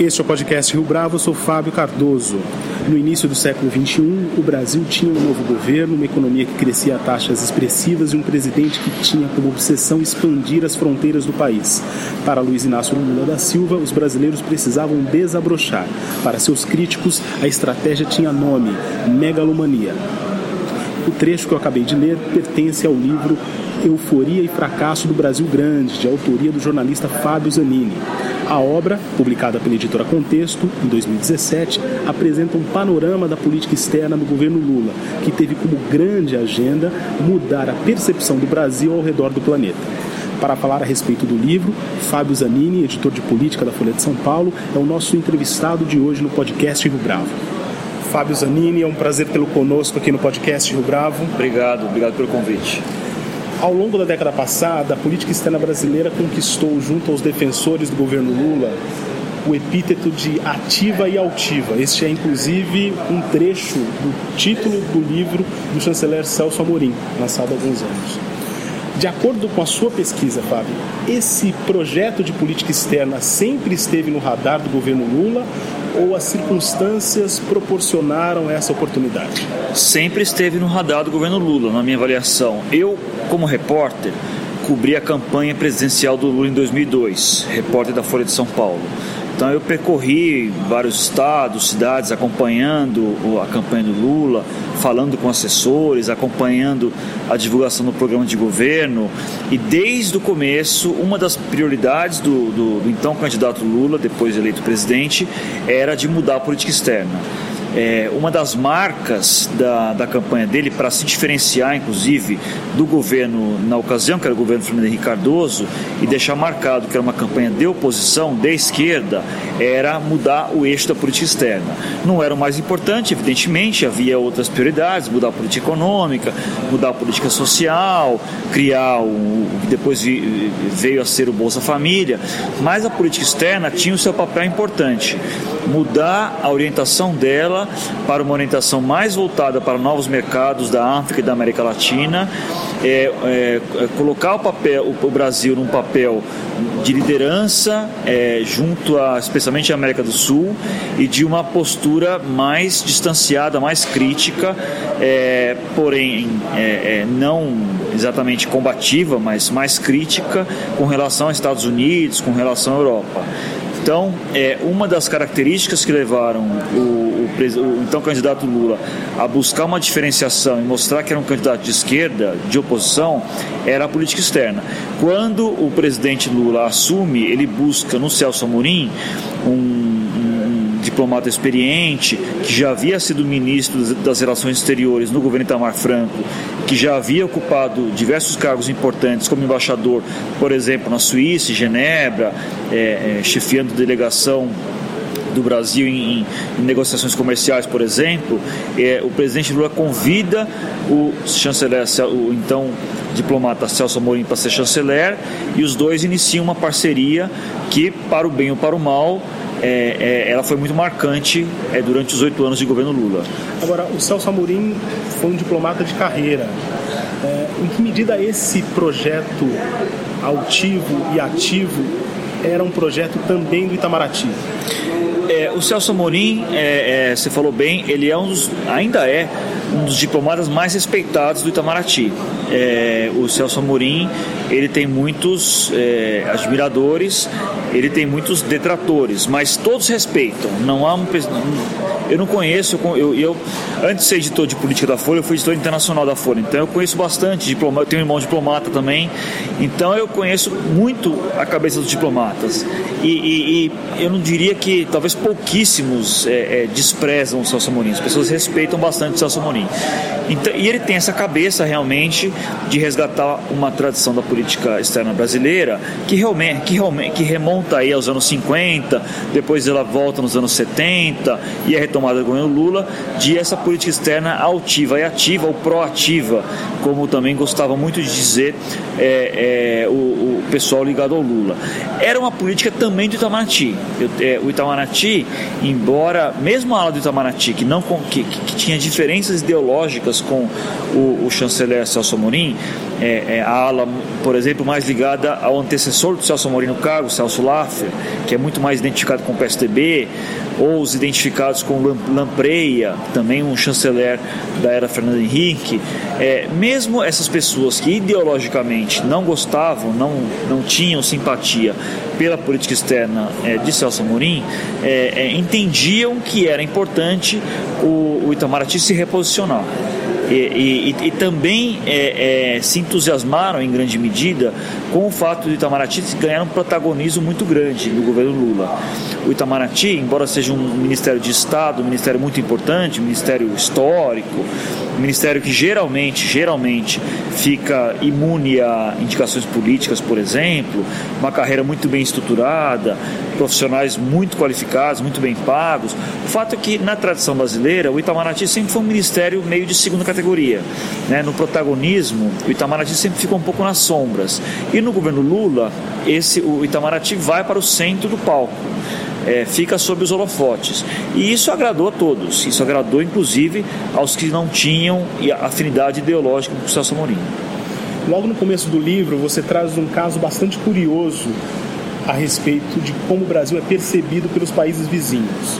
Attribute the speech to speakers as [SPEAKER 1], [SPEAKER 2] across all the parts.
[SPEAKER 1] Este é o podcast Rio Bravo, eu sou Fábio Cardoso. No início do século XXI, o Brasil tinha um novo governo, uma economia que crescia a taxas expressivas e um presidente que tinha como obsessão expandir as fronteiras do país. Para Luiz Inácio Lula da Silva, os brasileiros precisavam desabrochar. Para seus críticos, a estratégia tinha nome: megalomania. O trecho que eu acabei de ler pertence ao livro Euforia e Fracasso do Brasil Grande, de autoria do jornalista Fábio Zanini. A obra, publicada pela editora Contexto, em 2017, apresenta um panorama da política externa do governo Lula, que teve como grande agenda mudar a percepção do Brasil ao redor do planeta. Para falar a respeito do livro, Fábio Zanini, editor de política da Folha de São Paulo, é o nosso entrevistado de hoje no podcast Rio Bravo. Fábio Zanini, é um prazer tê-lo conosco aqui no podcast Rio Bravo.
[SPEAKER 2] Obrigado, obrigado pelo convite.
[SPEAKER 1] Ao longo da década passada, a política externa brasileira conquistou, junto aos defensores do governo Lula, o epíteto de ativa e altiva. Este é, inclusive, um trecho do título do livro do chanceler Celso Amorim, lançado há alguns anos. De acordo com a sua pesquisa, Fábio, esse projeto de política externa sempre esteve no radar do governo Lula ou as circunstâncias proporcionaram essa oportunidade?
[SPEAKER 2] Sempre esteve no radar do governo Lula, na minha avaliação. Eu, como repórter, cobri a campanha presidencial do Lula em 2002, repórter da Folha de São Paulo. Então eu percorri vários estados, cidades, acompanhando a campanha do Lula, falando com assessores, acompanhando a divulgação do programa de governo. E desde o começo, uma das prioridades do, do, do então candidato Lula, depois eleito presidente, era de mudar a política externa. É, uma das marcas da, da campanha dele, para se diferenciar, inclusive, do governo na ocasião, que era o governo Fernando Henrique Cardoso, e deixar marcado que era uma campanha de oposição, de esquerda, era mudar o eixo da política externa. Não era o mais importante, evidentemente, havia outras prioridades, mudar a política econômica, mudar a política social, criar o que depois veio a ser o Bolsa Família, mas a política externa tinha o seu papel importante, mudar a orientação dela para uma orientação mais voltada para novos mercados da África e da América Latina, é, é, é colocar o, papel, o, Brasil num papel de liderança é, junto a, especialmente a América do Sul, e de uma postura mais distanciada, mais crítica, é, porém é, não exatamente combativa, mas mais crítica com relação aos Estados Unidos, com relação à Europa. Então, é, uma das características que levaram o, o, o, então candidato Lula a buscar uma diferenciação e mostrar que era um candidato de esquerda, de oposição, era a política externa. Quando o presidente Lula assume, ele busca no Celso Amorim um diplomata experiente, que já havia sido ministro das Relações Exteriores no governo Itamar Franco, que já havia ocupado diversos cargos importantes, como embaixador, por exemplo, na Suíça, em Genebra, é, é, chefiando delegação do Brasil em, em, negociações comerciais, por exemplo, é, o presidente Lula convida o chanceler, o então diplomata Celso Amorim para ser chanceler e os dois iniciam uma parceria que, para o bem ou para o mal, é, é, ela foi muito marcante é, durante os oito anos de governo Lula.
[SPEAKER 1] Agora, o Celso Amorim foi um diplomata de carreira. É, em que medida esse projeto altivo e ativo era um projeto também do Itamaraty?
[SPEAKER 2] É, o Celso Amorim, é, é, você falou bem, ele é um dos, ainda é um dos diplomatas mais respeitados do Itamaraty. É, o Celso Amorim, ele tem muitos é, admiradores, ele tem muitos detratores, mas todos respeitam. Não há um, eu não conheço, eu, eu, antes de ser editor de política da Folha, eu fui editor internacional da Folha, então eu conheço bastante eu tenho um irmão diplomata também, então eu conheço muito a cabeça dos diplomatas. E, e, e eu não diria que talvez pouquíssimos é, é, desprezam o Celso Amorim, as pessoas respeitam bastante o Celso Amorim. Então, e ele tem essa cabeça realmente de resgatar uma tradição da política externa brasileira que realmente, que realmente que remonta aí aos anos 50, depois ela volta nos anos 70 e é retomada do governo Lula, de essa política externa altiva e ativa, ou proativa, como também gostava muito de dizer é, é, o, o, pessoal ligado ao Lula. Era uma política também do Itamaraty. Eu, é, o Itamaraty, embora, mesmo a ala do Itamaraty, que, não, que, que tinha diferenças ideológicas com o, o chanceler Celso Amorim, é, é, a ala, por exemplo, mais ligada ao antecessor do Celso Amorim no cargo, Celso Laffer, que é muito mais identificado com o PSDB, ou os identificados com Lampreia, também um chanceler da era Fernando Henrique. É, mesmo essas pessoas que ideologicamente não gostavam, não, não tinham simpatia pela política externa é, de Celso Amorim, é, é entendiam que era importante o, o Itamaraty se reposicionar e, e, e também é, é, se entusiasmaram em grande medida com o fato de Itamaraty ganhar um protagonismo muito grande no governo Lula. O Itamaraty, embora seja um ministério de Estado, um ministério muito importante, um ministério histórico, um ministério que geralmente, geralmente fica imune a indicações políticas, por exemplo, uma carreira muito bem estruturada, profissionais muito qualificados, muito bem pagos. O fato é que na tradição brasileira o Itamaraty sempre foi um ministério meio de segunda categoria. Né? No protagonismo, o Itamaraty sempre ficou um pouco nas sombras. E no governo Lula, esse, o Itamaraty vai para o centro do palco. É, fica sob os holofotes. E isso agradou a todos. Isso agradou, inclusive, aos que não tinham afinidade ideológica com o Celso Amorim.
[SPEAKER 1] Logo no começo do livro, você traz um caso bastante curioso a respeito de como o Brasil é percebido pelos países vizinhos.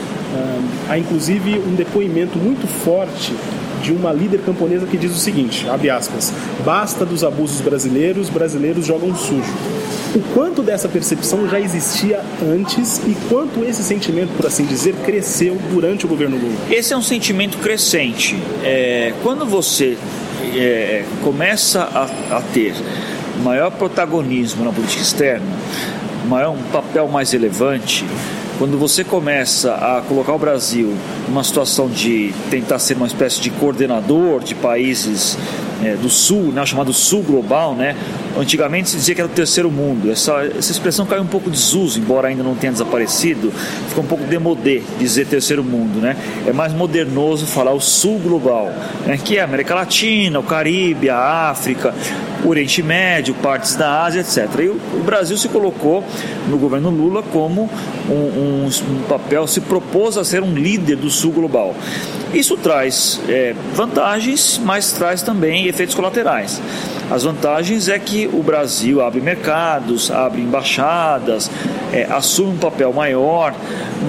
[SPEAKER 1] há inclusive um depoimento muito forte de uma líder camponesa que diz o seguinte, abre aspas, basta dos abusos brasileiros, brasileiros jogam sujo. O quanto dessa percepção já existia antes e quanto esse sentimento, por assim dizer, cresceu durante o governo Lula?
[SPEAKER 2] Esse é um sentimento crescente. É, quando você é, começa a, a ter maior protagonismo na política externa, maior, um papel mais relevante, quando você começa a colocar o Brasil numa situação de tentar ser uma espécie de coordenador de países é, do Sul, né, chamado Sul Global, né? Antigamente se dizia que era o terceiro mundo. Essa, essa expressão caiu um pouco de desuso, embora ainda não tenha desaparecido. Ficou um pouco demodé dizer terceiro mundo, né? É mais modernoso falar o Sul Global, né? que é a América Latina, o Caribe, a África, o Oriente Médio, partes da Ásia, etc. E o, o Brasil se colocou no governo Lula como um, um, um, papel, se propôs a ser um líder do Sul Global. Isso traz é, vantagens, mas traz também efeitos colaterais. As vantagens é que o Brasil abre mercados, abre embaixadas, é, assume um papel maior,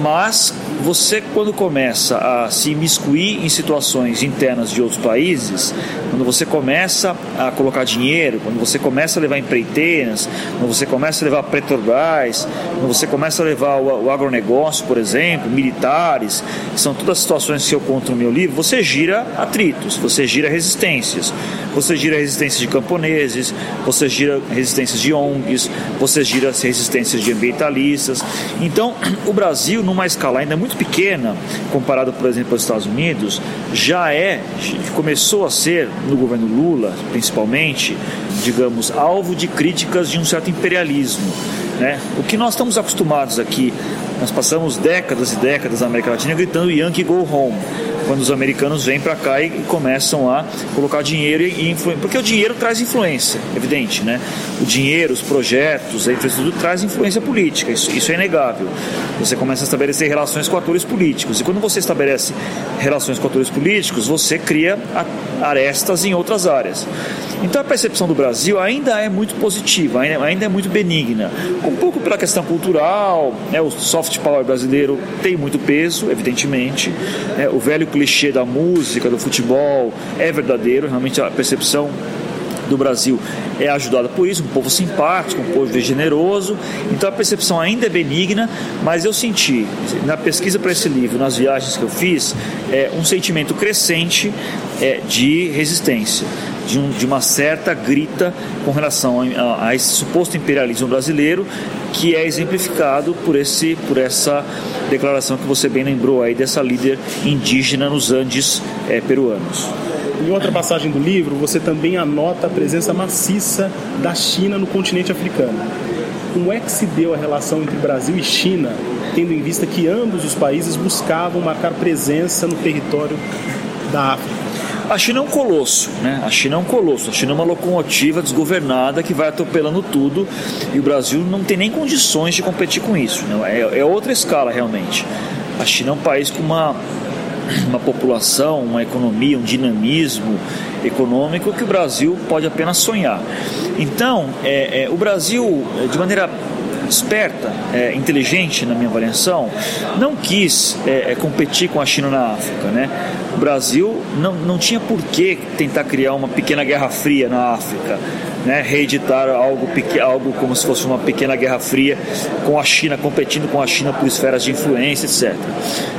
[SPEAKER 2] mas você quando começa a se imiscuir em situações internas de outros países, quando você começa a colocar dinheiro, quando você começa a levar empreiteiras, quando você começa a levar Petrobras, quando você começa a levar o, o agronegócio, por exemplo, militares, que são todas as situações que eu conto no meu livro, você gira atritos, você gira resistências, você gira resistências de camponeses, você gira resistências de ONGs, você gira resistências de ambientalistas. Então, o Brasil, numa escala ainda muito pequena, comparada, por exemplo, aos Estados Unidos, já é, começou a ser, no governo Lula, principalmente, digamos, alvo de críticas de um certo imperialismo. Né? O que nós estamos acostumados aqui, nós passamos décadas e décadas na América Latina gritando Yankee Go Home quando os americanos vêm para cá e começam a colocar dinheiro e influência. Porque o dinheiro traz influência, evidente, né? O dinheiro, os projetos, a infraestrutura traz influência política, isso, isso é inegável. Você começa a estabelecer relações com atores políticos. E quando você estabelece relações com atores políticos, você cria arestas em outras áreas. Então a percepção do Brasil ainda é muito positiva, ainda é muito benigna. Um pouco pela questão cultural, né, o soft power brasileiro tem muito peso, evidentemente. Né, o velho clichê da música, do futebol é verdadeiro, realmente a percepção do Brasil é ajudada por isso, um povo simpático, um povo generoso. Então a percepção ainda é benigna, mas eu senti na pesquisa para esse livro, nas viagens que eu fiz, é, um sentimento crescente é, de resistência de, um, de uma certa grita com relação a, a, esse suposto imperialismo brasileiro, que é exemplificado por, esse, por essa declaração que você bem lembrou aí dessa líder indígena nos Andes é, peruanos.
[SPEAKER 1] Em outra passagem do livro, você também anota a presença maciça da China no continente africano. como é que se deu a relação entre Brasil e China, tendo em vista que ambos os países buscavam marcar presença no território da África?
[SPEAKER 2] A China é um colosso, né? A China é um colosso. A China é uma locomotiva desgovernada que vai atropelando tudo e o Brasil não tem nem condições de competir com isso. Né? É, é outra escala realmente. A China é um país com uma uma população, uma economia, um dinamismo econômico que o Brasil pode apenas sonhar. Então, é, é, o Brasil, de maneira esperta, é, inteligente na minha avaliação, não quis é, é, competir com a China na África. Né? O Brasil não, não tinha por que tentar criar uma pequena guerra fria na África, né? reeditar algo, algo como se fosse uma pequena guerra fria com a China, competindo com a China por esferas de influência, etc.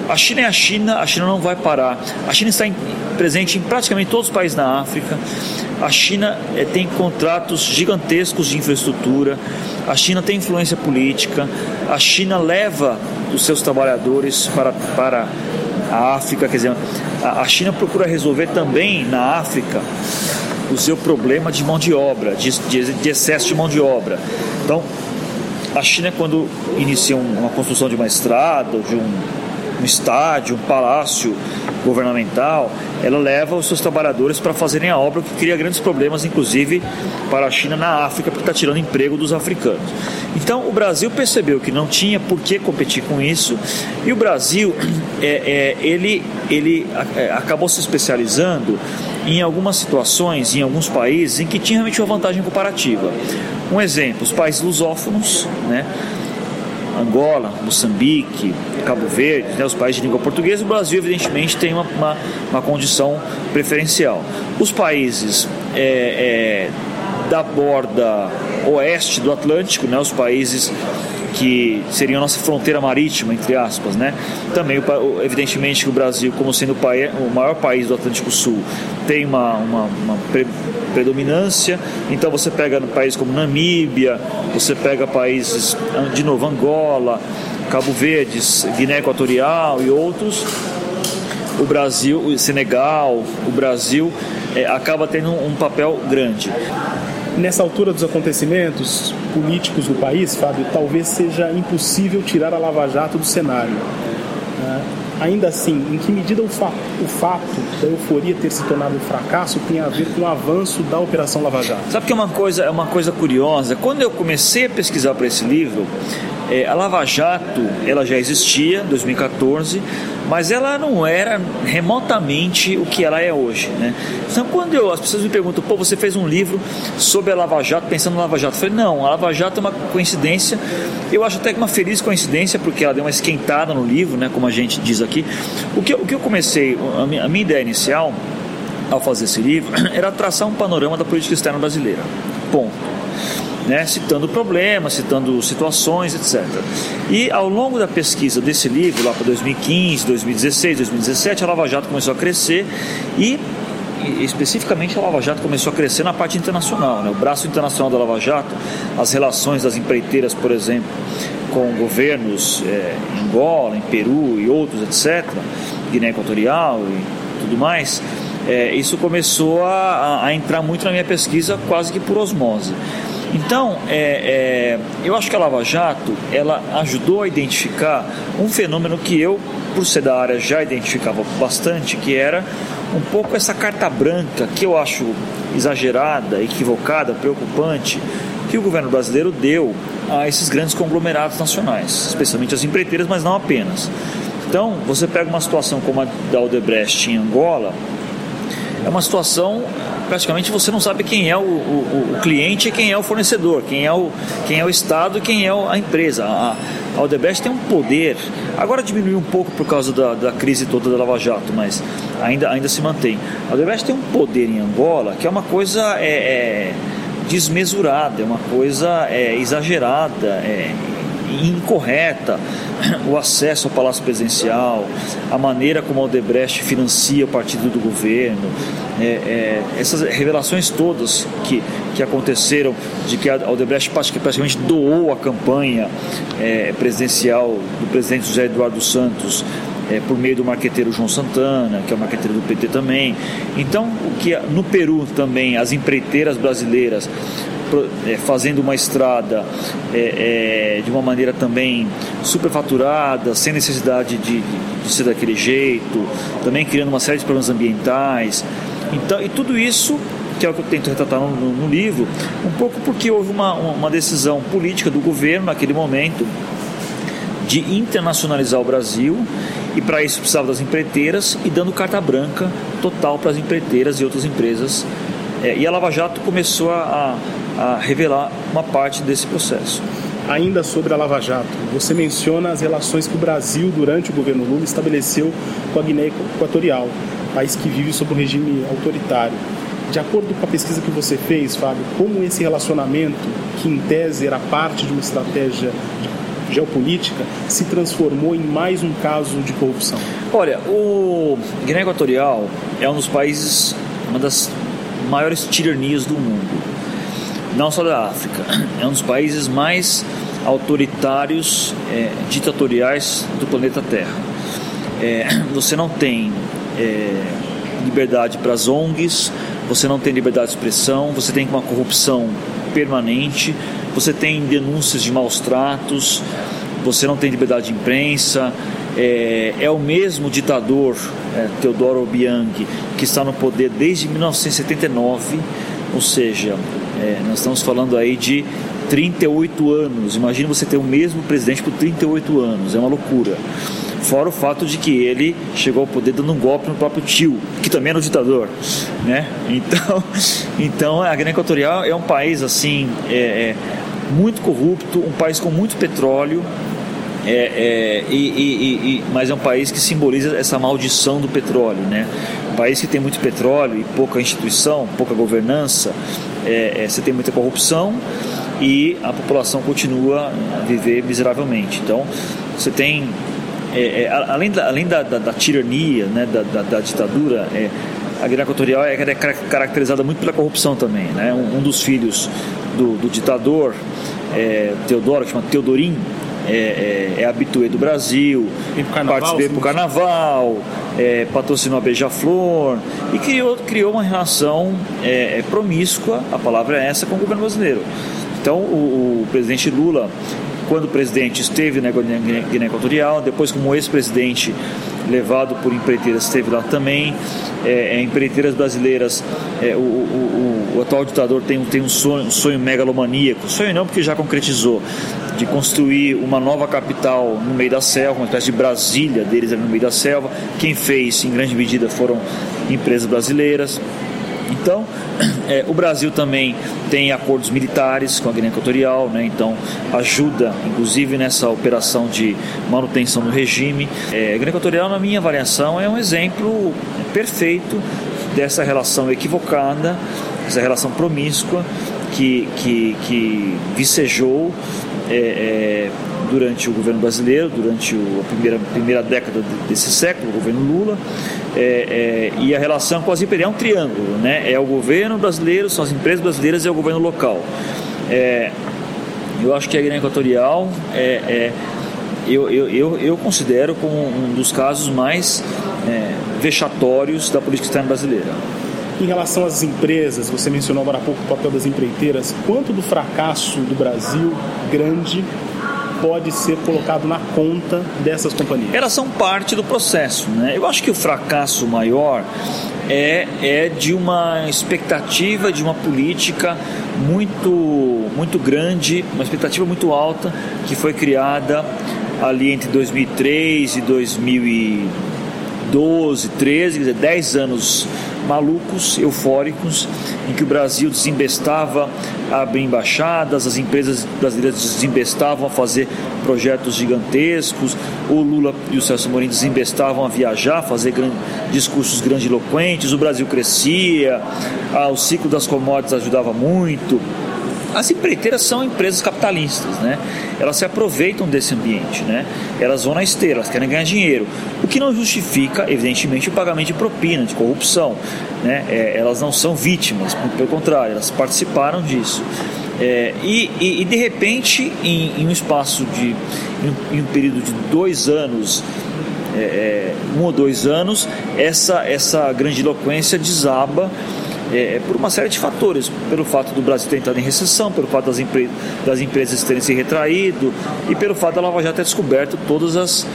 [SPEAKER 2] A China é a China, a China não vai parar. A China está em, presente em praticamente todos os países na África. A China é, tem contratos gigantescos de infraestrutura. A China tem influência política, a China leva os seus trabalhadores para, para a África, quer dizer, a, a China procura resolver também na África o seu problema de mão de obra, de, de, de excesso de mão de obra. Então, a China, quando inicia uma construção de uma estrada, de um, um estádio, um palácio governamental, ela leva os seus trabalhadores para fazerem a obra, que cria grandes problemas, inclusive para a China na África, porque está tirando emprego dos africanos. Então, o Brasil percebeu que não tinha por que competir com isso, e o Brasil é, é, ele, ele é, acabou se especializando em algumas situações, em alguns países, em que tinha realmente uma vantagem comparativa. Um exemplo, os países lusófonos, né? Angola, Moçambique, Cabo Verde, né, os países de língua portuguesa, o Brasil, evidentemente, tem uma, uma, uma condição preferencial. Os países é, é, da borda oeste do Atlântico, né, os países que seriam a nossa fronteira marítima, entre aspas, né? Também, evidentemente, que o Brasil, como sendo o, maior país do Atlântico Sul, tem uma, uma, uma predominância. Então, você pega países como Namíbia, você pega países, de novo, Angola, Cabo Verde, Guiné Equatorial e outros. O Brasil, o Senegal, o Brasil é, acaba tendo um papel grande.
[SPEAKER 1] Nessa altura dos acontecimentos políticos do país, Fábio, talvez seja impossível tirar a Lava Jato do cenário. Né? Ainda assim, em que medida o fato, o fato da euforia ter se tornado um fracasso tem a ver com o avanço da Operação Lava Jato?
[SPEAKER 2] Sabe que é uma coisa, é uma coisa curiosa? Quando eu comecei a pesquisar para esse livro, é, a Lava Jato ela já existia, 2014, mas ela não era remotamente o que ela é hoje. Né? Então, quando eu, as pessoas me perguntam, pô, você fez um livro sobre a Lava Jato, pensando na Lava Jato, eu falei, não, a Lava Jato é uma coincidência, eu acho até que uma feliz coincidência, porque ela deu uma esquentada no livro, né, como a gente diz aqui. O que, o que eu comecei, a minha, a minha ideia inicial, ao fazer esse livro, era traçar um panorama da política externa brasileira. Ponto né, citando problemas, citando situações, etc. E ao longo da pesquisa desse livro, lá para 2015, 2016, 2017, a Lava Jato começou a crescer e especificamente a Lava Jato começou a crescer na parte internacional, né? o braço internacional da Lava Jato, as relações das empreiteiras, por exemplo, com governos é, em Angola, em Peru e outros, etc., Guiné Equatorial e tudo mais, é, isso começou a, a entrar muito na minha pesquisa quase que por osmose. Então, é, é, eu acho que a Lava Jato ela ajudou a identificar um fenômeno que eu, por ser da área, já identificava bastante, que era um pouco essa carta branca que eu acho exagerada, equivocada, preocupante, que o governo brasileiro deu a esses grandes conglomerados nacionais, especialmente as empreiteiras, mas não apenas. Então, você pega uma situação como a da Odebrecht em Angola, é uma situação praticamente você não sabe quem é o, o, o, cliente e quem é o fornecedor, quem é o, quem é o Estado e quem é a empresa. A, a Odebrecht tem um poder, agora diminuiu um pouco por causa da, da crise toda da Lava Jato, mas ainda, ainda se mantém. A Odebrecht tem um poder em Angola que é uma coisa é, é desmesurada, é uma coisa é, exagerada, é, incorreta o acesso ao Palácio Presidencial, a maneira como a Odebrecht financia o partido do governo, é, é, essas revelações todas que, que aconteceram de que a Odebrecht praticamente doou a campanha é, presidencial do presidente José Eduardo Santos é, por meio do marqueteiro João Santana, que é o marqueteiro do PT também. Então, o que no Peru também as empreiteiras brasileiras fazendo uma estrada é, é, de uma maneira também superfaturada, sem necessidade de, de, de, ser daquele jeito, também criando uma série de problemas ambientais. Então, e tudo isso que é o que eu tento retratar no, no, no livro, um pouco porque houve uma, uma decisão política do governo naquele momento de internacionalizar o Brasil e para isso precisava das empreiteiras e dando carta branca total para as empreiteiras e outras empresas. É, e a Lava Jato começou a, a revelar uma parte desse processo.
[SPEAKER 1] Ainda sobre a Lava Jato, você menciona as relações que o Brasil, durante o governo Lula, estabeleceu com a Guiné Equatorial, país que vive sob um regime autoritário. De acordo com a pesquisa que você fez, Fábio, como esse relacionamento, que em tese era parte de uma estratégia geopolítica, se transformou em mais um caso de corrupção?
[SPEAKER 2] Olha, o Guiné Equatorial é um dos países, uma das maiores tiranias do mundo, não só da África, é um dos países mais autoritários, é, ditatoriais do planeta Terra. É, você não tem é, liberdade para as ONGs, você não tem liberdade de expressão, você tem uma corrupção permanente, você tem denúncias de maus tratos, você não tem liberdade de imprensa. É, é o mesmo ditador, é, Teodoro Obiang, que está no poder desde 1979, ou seja, é, nós estamos falando aí de 38 anos. Imagina você ter o mesmo presidente por 38 anos, é uma loucura. Fora o fato de que ele chegou ao poder dando um golpe no próprio tio, que também era um ditador, né? Então, então a Guiné Equatorial é um país assim é, é, muito corrupto, um país com muito petróleo, é, é, e, e, e, mas é um país que simboliza essa maldição do petróleo, né? Um país que tem muito petróleo e pouca instituição, pouca governança, é, é você tem muita corrupção e a população continua a viver miseravelmente. Então, você tem é, é, além, da, além da, da, da tirania, né, da, da, da ditadura, é, a Guiné Equatorial é, é caracterizada muito pela corrupção também. Né? Um, um dos filhos do, do ditador, Teodoro, que chama Teodorim, é, é, é habituê do Brasil, participou do carnaval, é, patrocinou a Beija-Flor e criou, criou uma relação é, é, promíscua, a palavra é essa, com o governo brasileiro. Então o, o presidente Lula quando presidente esteve na Guiné Equatorial, depois como ex-presidente levado por empreiteiras esteve lá também, é, é, empreiteiras brasileiras, é, o, o, o, atual ditador tem, tem um, sonho, um sonho megalomaníaco, sonho não porque já concretizou, de construir uma nova capital no meio da selva, uma espécie de Brasília deles ali no meio da selva, quem fez em grande medida foram empresas brasileiras, então, é, o Brasil também tem acordos militares com a Guiné Equatorial, né? então ajuda, inclusive, nessa operação de manutenção do regime. É, a Guiné Equatorial, na minha avaliação, é um exemplo perfeito dessa relação equivocada, essa relação promíscua que, que, que vicejou é, é, durante o governo brasileiro, durante o, a primeira, primeira década desse século, o governo Lula, é, é, e a relação com as empresas é um triângulo, né? É o governo brasileiro, são as empresas brasileiras e é o governo local. É, eu acho que a Guiné Equatorial é, é eu, eu, eu, eu, considero como um dos casos mais vexatórios da política externa brasileira.
[SPEAKER 1] Em relação às empresas, você mencionou agora há pouco o papel das empreiteiras. Quanto do fracasso do Brasil grande pode ser colocado na conta dessas companhias?
[SPEAKER 2] Elas são parte do processo. Né? Eu acho que o fracasso maior é, é de uma expectativa, de uma política muito, muito grande, uma expectativa muito alta que foi criada ali entre 2003 e 2012, 13, quer dizer, 10 anos malucos, eufóricos, em que o Brasil desembestava a abrir embaixadas, as empresas brasileiras desembestavam a fazer projetos gigantescos, o Lula e o Celso Morim desembestavam a viajar, a fazer discursos grandiloquentes, o Brasil crescia, ah, o ciclo das commodities ajudava muito. As empreiteiras são empresas capitalistas, né? Elas se aproveitam desse ambiente, né? Elas vão na esteira, elas querem ganhar dinheiro. O que não justifica, evidentemente, o pagamento de propina, de corrupção, né? É, elas não são vítimas, pelo contrário, elas participaram disso. É, e, e, e, de repente, em, em um espaço de. Em, em um período de dois anos, é, é um ou dois anos, essa, essa grandiloquência desaba é, é, por uma série de fatores, pelo fato do Brasil ter entrado em recessão, pelo fato das, empre das empresas terem se retraído e pelo fato da Lava Jato ter descoberto todas as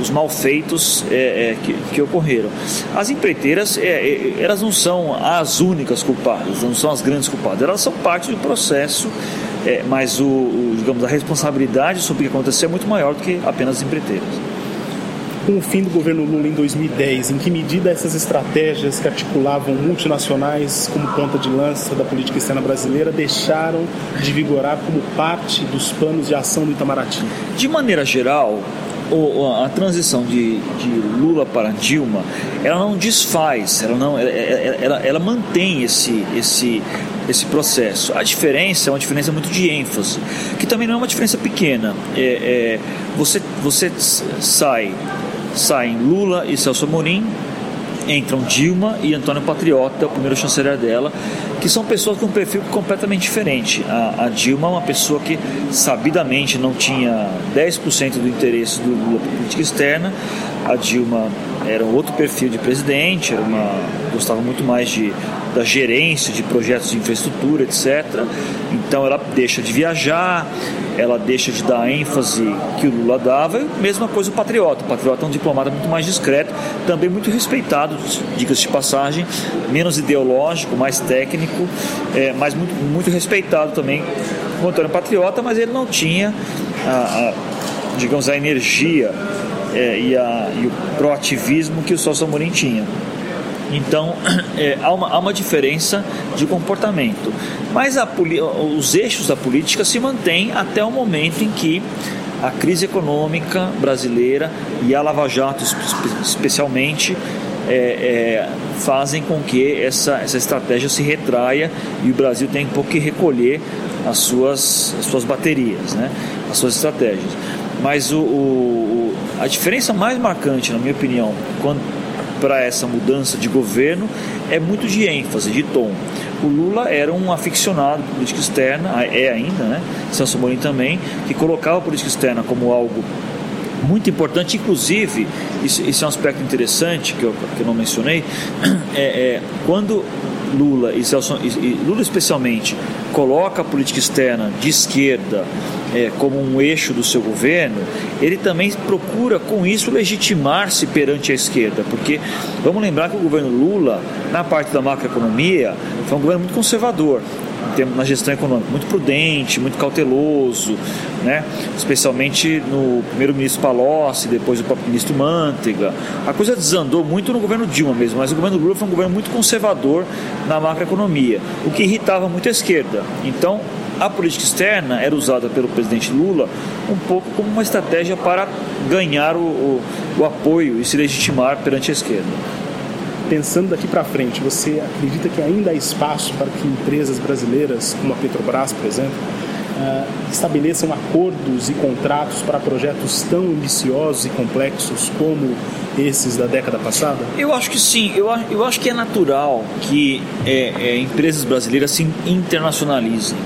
[SPEAKER 2] os malfeitos é, é, que, que, ocorreram. As empreiteiras, é, é, elas não são as únicas culpadas, não são as grandes culpadas, elas são parte do processo, é, mas o, o, digamos, a responsabilidade sobre o que aconteceu é muito maior do que apenas as empreiteiras.
[SPEAKER 1] Com o fim do governo Lula em 2010, em que medida essas estratégias que articulavam multinacionais como ponta de lança da política externa brasileira deixaram de vigorar como parte dos planos de ação do Itamaraty?
[SPEAKER 2] De maneira geral, a transição de, de, Lula para Dilma, ela não desfaz, ela, não, ela, ela, ela, mantém esse, esse, esse processo. A diferença é uma diferença muito de ênfase, que também não é uma diferença pequena. É, é, você, você sai, saem Lula e Celso Amorim, entram Dilma e Antônio Patriota, o primeiro chanceler dela, que são pessoas com um perfil completamente diferente. A, a Dilma é uma pessoa que sabidamente não tinha 10% do interesse do Lula política externa. A Dilma era um outro perfil de presidente, era uma, gostava muito mais de, da gerência de projetos de infraestrutura, etc. Então ela deixa de viajar, ela deixa de dar ênfase que o Lula dava, mesma coisa o Patriota. O Patriota é um diplomata muito mais discreto, também muito respeitado, dicas de passagem, menos ideológico, mais técnico, é, mas muito, muito respeitado também o Antônio Patriota, mas ele não tinha a, a digamos, a energia é, e, a, e, o proativismo que o Celso Amorim tinha. Então, é, há, uma, há, uma, diferença de comportamento. Mas a, os eixos da política se mantêm até o momento em que a crise econômica brasileira e a Lava Jato, especialmente, é, é, fazem com que essa, essa estratégia se retraia e o Brasil tem um pouco que recolher as suas, as suas baterias, né? as suas estratégias. Mas o, o, a diferença mais marcante, na minha opinião, para essa mudança de governo é muito de ênfase, de tom. O Lula era um aficionado por política externa, é ainda, né? Celso Morim também, que colocava a política externa como algo muito importante, inclusive, isso, isso, é um aspecto interessante que eu, que eu não mencionei, é, é quando Lula e, Celso, e Lula especialmente coloca a política externa de esquerda é, como um eixo do seu governo, ele também procura com isso legitimar-se perante a esquerda, porque vamos lembrar que o governo Lula, na parte da macroeconomia, foi um governo muito conservador na gestão econômica, muito prudente, muito cauteloso, né? especialmente no primeiro-ministro Palocci, depois o próprio ministro Manteiga. A coisa desandou muito no governo Dilma mesmo, mas o governo Lula foi um governo muito conservador na macroeconomia, o que irritava muito a esquerda. Então, a política externa era usada pelo presidente Lula um pouco como uma estratégia para ganhar o, o, o apoio e se legitimar perante a esquerda.
[SPEAKER 1] Pensando daqui para frente, você acredita que ainda há espaço para que empresas brasileiras, como a Petrobras, por exemplo, uh, estabeleçam acordos e contratos para projetos tão ambiciosos e complexos como esses da década passada?
[SPEAKER 2] Eu acho que sim. Eu, eu acho que é natural que é, é, empresas brasileiras se internacionalizem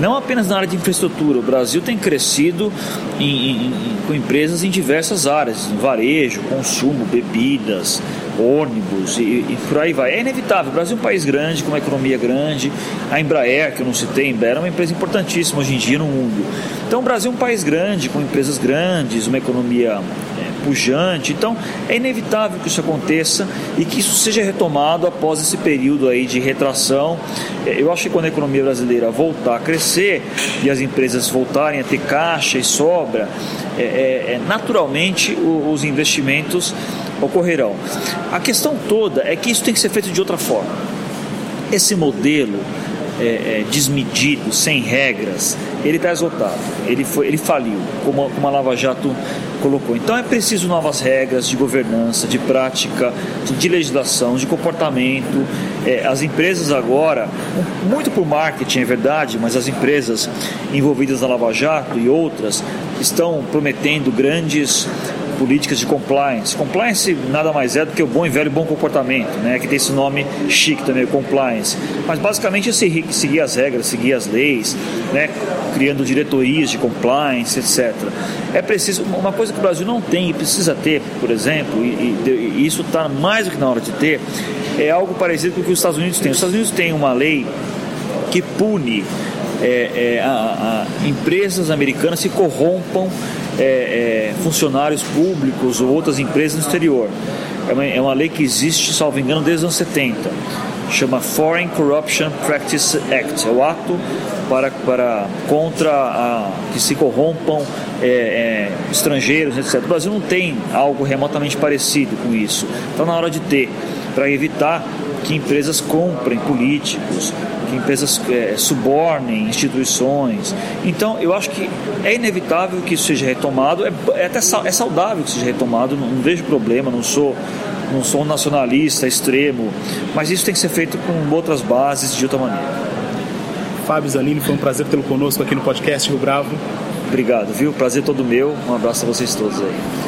[SPEAKER 2] não apenas na área de infraestrutura. O Brasil tem crescido em, em, com empresas em diversas áreas, varejo, consumo, bebidas, ônibus e, e, por aí vai. É inevitável. O Brasil é um país grande, com uma economia grande. A Embraer, que eu não citei, a Embraer é uma empresa importantíssima hoje em dia no mundo. Então o Brasil é um país grande, com empresas grandes, uma economia pujante. Então, é inevitável que isso aconteça e que isso seja retomado após esse período aí de retração. É, eu acho que quando a economia brasileira voltar a crescer e as empresas voltarem a ter caixa e sobra, é, é, é naturalmente os investimentos ocorrerão. A questão toda é que isso tem que ser feito de outra forma. Esse modelo é, é, desmedido, sem regras, ele está esgotado, ele, foi, ele faliu, como, como a Lava Jato colocou. Então é preciso novas regras de governança, de prática, de, de legislação, de comportamento. É, as empresas agora, muito por marketing é verdade, mas as empresas envolvidas na Lava Jato e outras estão prometendo grandes políticas de compliance. Compliance nada mais é do que o bom e velho bom comportamento, né? que tem esse nome chique também, compliance. Mas basicamente é seguir as regras, seguir as leis, né? criando diretorias de compliance, etc. É preciso, uma coisa que o Brasil não tem e precisa ter, por exemplo, e, e, e isso está mais do que na hora de ter, é algo parecido com o que os Estados Unidos têm. Os Estados Unidos têm uma lei que pune é, é, a, a empresas americanas que corrompam é, é, funcionários públicos ou outras empresas no exterior. É uma, é uma lei que existe, salvo engano, desde os anos 70. Chama Foreign Corruption Practice Act. É o ato para, para contra a, que se corrompam é, é, estrangeiros, etc. O Brasil não tem algo remotamente parecido com isso. Então, na hora de ter, para evitar que empresas comprem políticos, que empresas é, subornem instituições. Então, eu acho que é inevitável que isso seja retomado, é, é até é saudável que seja retomado, não, não vejo problema, não sou não sou um nacionalista extremo, mas isso tem que ser feito com outras bases de outra maneira.
[SPEAKER 1] Fábio Zanini, foi um prazer tê-lo conosco aqui no podcast Rio Bravo.
[SPEAKER 2] Obrigado, viu? Prazer todo meu. Um abraço a vocês todos aí